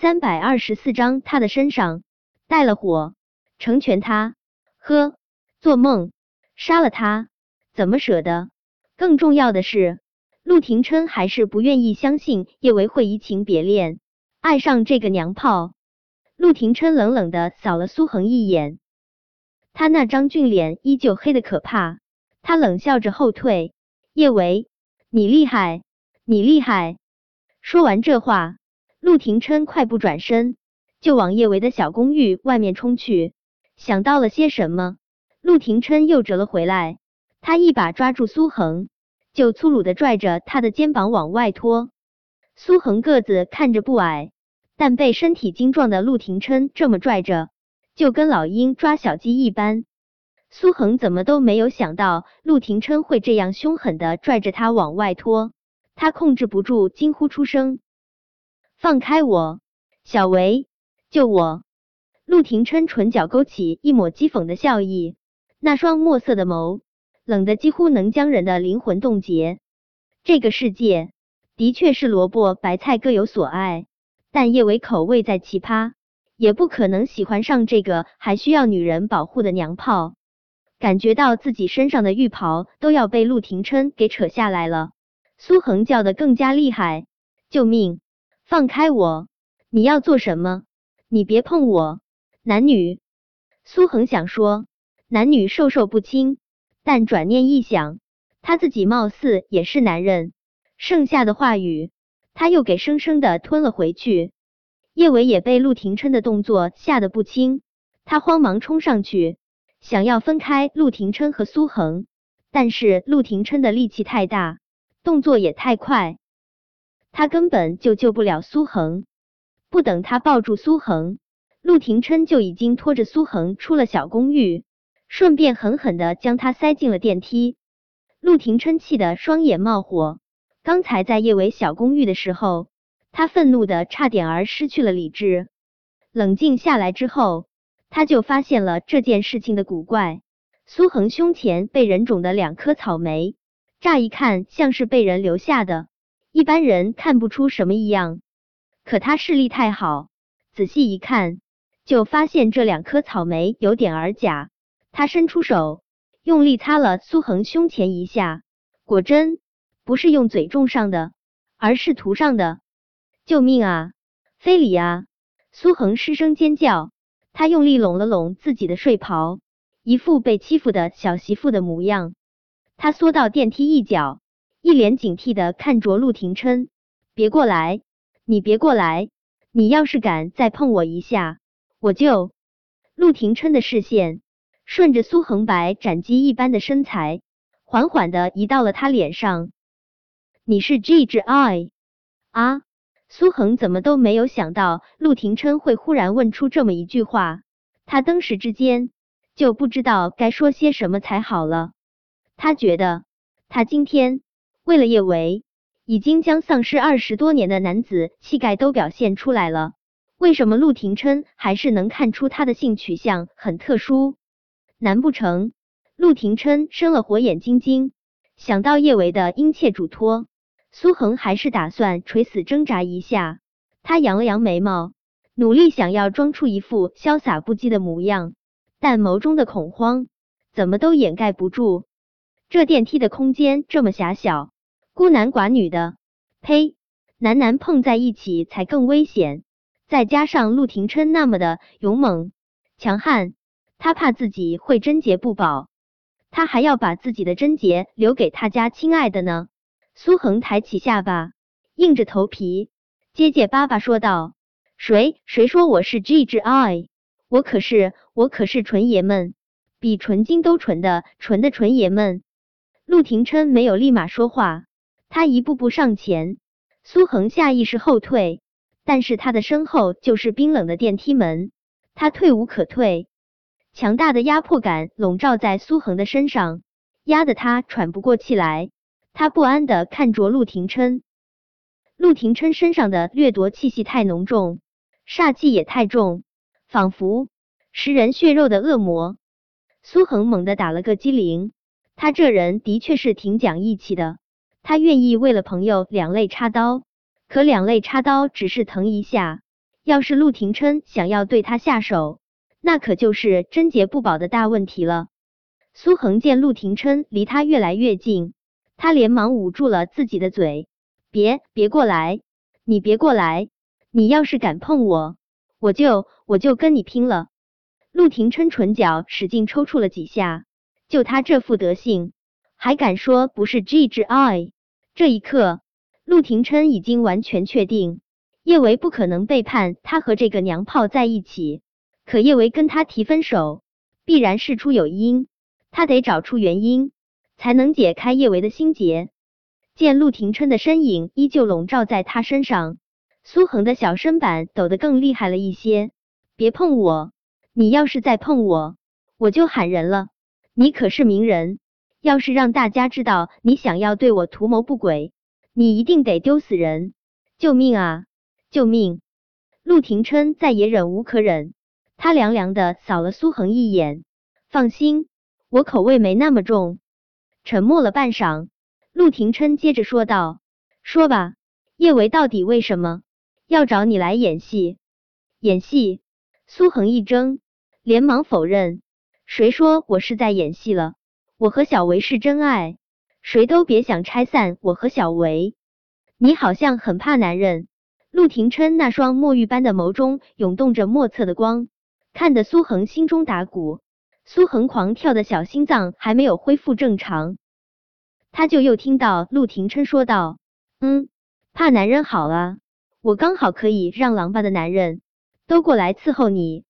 三百二十四章，他的身上带了火，成全他。呵，做梦，杀了他，怎么舍得？更重要的是，陆廷琛还是不愿意相信叶维会移情别恋，爱上这个娘炮。陆廷琛冷冷的扫了苏恒一眼，他那张俊脸依旧黑的可怕。他冷笑着后退。叶维，你厉害，你厉害！说完这话。陆廷琛快步转身，就往叶维的小公寓外面冲去。想到了些什么，陆廷琛又折了回来。他一把抓住苏恒，就粗鲁的拽着他的肩膀往外拖。苏恒个子看着不矮，但被身体精壮的陆廷琛这么拽着，就跟老鹰抓小鸡一般。苏恒怎么都没有想到陆廷琛会这样凶狠的拽着他往外拖，他控制不住惊呼出声。放开我，小维，救我！陆廷琛唇角勾起一抹讥讽的笑意，那双墨色的眸冷得几乎能将人的灵魂冻结。这个世界的确是萝卜白菜各有所爱，但叶维口味再奇葩，也不可能喜欢上这个还需要女人保护的娘炮。感觉到自己身上的浴袍都要被陆廷琛给扯下来了，苏恒叫的更加厉害：“救命！”放开我！你要做什么？你别碰我！男女，苏恒想说男女授受不亲，但转念一想，他自己貌似也是男人，剩下的话语他又给生生的吞了回去。叶伟也被陆廷琛的动作吓得不轻，他慌忙冲上去，想要分开陆廷琛和苏恒，但是陆廷琛的力气太大，动作也太快。他根本就救不了苏恒，不等他抱住苏恒，陆廷琛就已经拖着苏恒出了小公寓，顺便狠狠的将他塞进了电梯。陆廷琛气得双眼冒火，刚才在叶伟小公寓的时候，他愤怒的差点儿失去了理智。冷静下来之后，他就发现了这件事情的古怪：苏恒胸前被人种的两颗草莓，乍一看像是被人留下的。一般人看不出什么异样，可他视力太好，仔细一看就发现这两颗草莓有点儿假。他伸出手，用力擦了苏恒胸前一下，果真不是用嘴种上的，而是涂上的。救命啊！非礼啊！苏恒失声尖叫，他用力拢了拢自己的睡袍，一副被欺负的小媳妇的模样。他缩到电梯一角。一脸警惕的看着陆廷琛，别过来，你别过来，你要是敢再碰我一下，我就……陆廷琛的视线顺着苏恒白斩鸡一般的身材，缓缓的移到了他脸上。你是 G 之 I 啊？苏恒怎么都没有想到陆廷琛会忽然问出这么一句话，他登时之间就不知道该说些什么才好了。他觉得他今天。为了叶维，已经将丧失二十多年的男子气概都表现出来了。为什么陆廷琛还是能看出他的性取向很特殊？难不成陆廷琛生了火眼金睛？想到叶维的殷切嘱托，苏恒还是打算垂死挣扎一下。他扬了扬眉毛，努力想要装出一副潇洒不羁的模样，但眸中的恐慌怎么都掩盖不住。这电梯的空间这么狭小。孤男寡女的，呸！男男碰在一起才更危险。再加上陆廷琛那么的勇猛强悍，他怕自己会贞洁不保，他还要把自己的贞洁留给他家亲爱的呢。苏恒抬起下巴，硬着头皮结结巴巴说道：“谁谁说我是 G 之 I？我可是我可是纯爷们，比纯金都纯的纯的纯爷们。”陆廷琛没有立马说话。他一步步上前，苏恒下意识后退，但是他的身后就是冰冷的电梯门，他退无可退，强大的压迫感笼罩在苏恒的身上，压得他喘不过气来。他不安的看着陆廷琛，陆廷琛身上的掠夺气息太浓重，煞气也太重，仿佛食人血肉的恶魔。苏恒猛地打了个激灵，他这人的确是挺讲义气的。他愿意为了朋友两肋插刀，可两肋插刀只是疼一下，要是陆廷琛想要对他下手，那可就是贞洁不保的大问题了。苏恒见陆廷琛离他越来越近，他连忙捂住了自己的嘴：“别别过来，你别过来！你要是敢碰我，我就我就跟你拼了！”陆廷琛唇角使劲抽搐了几下，就他这副德性，还敢说不是 G 之 I？这一刻，陆廷琛已经完全确定。叶维不可能背叛他和这个娘炮在一起，可叶维跟他提分手，必然事出有因，他得找出原因，才能解开叶维的心结。见陆廷琛的身影依旧笼罩在他身上，苏恒的小身板抖得更厉害了一些。别碰我，你要是再碰我，我就喊人了。你可是名人，要是让大家知道你想要对我图谋不轨，你一定得丢死人！救命啊！救命！陆廷琛再也忍无可忍，他凉凉的扫了苏恒一眼。放心，我口味没那么重。沉默了半晌，陆廷琛接着说道：“说吧，叶维到底为什么要找你来演戏？演戏？”苏恒一怔，连忙否认：“谁说我是在演戏了？我和小维是真爱，谁都别想拆散我和小维。你好像很怕男人。”陆廷琛那双墨玉般的眸中涌动着莫测的光，看得苏恒心中打鼓。苏恒狂跳的小心脏还没有恢复正常，他就又听到陆廷琛说道：“嗯，怕男人好啊，我刚好可以让狼爸的男人都过来伺候你，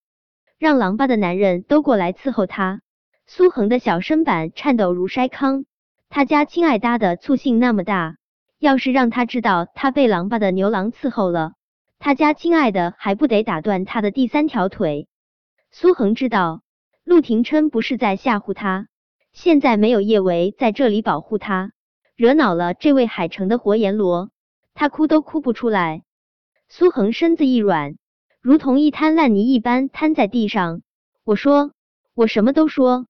让狼爸的男人都过来伺候他。”苏恒的小身板颤抖如筛糠，他家亲爱搭的醋性那么大。要是让他知道他被狼爸的牛郎伺候了，他家亲爱的还不得打断他的第三条腿？苏恒知道陆廷琛不是在吓唬他，现在没有叶维在这里保护他，惹恼了这位海城的活阎罗，他哭都哭不出来。苏恒身子一软，如同一滩烂泥一般瘫在地上。我说，我什么都说。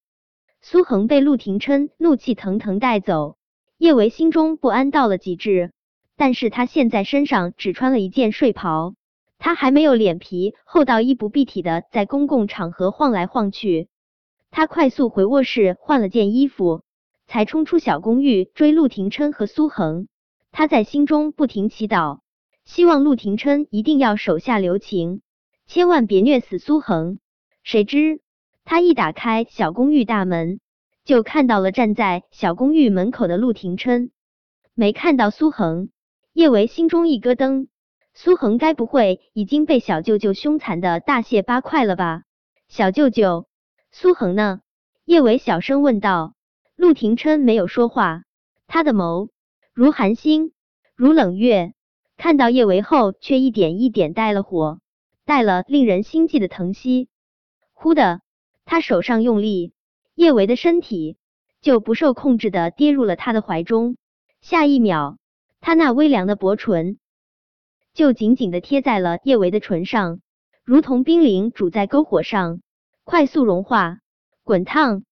苏恒被陆廷琛怒气腾腾带走。叶维心中不安到了极致，但是他现在身上只穿了一件睡袍，他还没有脸皮厚到衣不蔽体的在公共场合晃来晃去。他快速回卧室换了件衣服，才冲出小公寓追陆廷琛和苏恒。他在心中不停祈祷，希望陆廷琛一定要手下留情，千万别虐死苏恒。谁知他一打开小公寓大门。就看到了站在小公寓门口的陆廷琛，没看到苏恒。叶维心中一咯噔，苏恒该不会已经被小舅舅凶残的大卸八块了吧？小舅舅，苏恒呢？叶维小声问道。陆廷琛没有说话，他的眸如寒星，如冷月，看到叶维后，却一点一点带了火，带了令人心悸的疼惜。忽的，他手上用力。叶维的身体就不受控制的跌入了他的怀中，下一秒，他那微凉的薄唇就紧紧的贴在了叶维的唇上，如同冰凌煮在篝火上，快速融化，滚烫。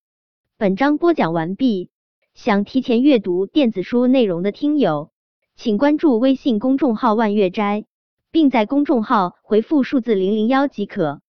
本章播讲完毕，想提前阅读电子书内容的听友，请关注微信公众号万月斋，并在公众号回复数字零零幺即可。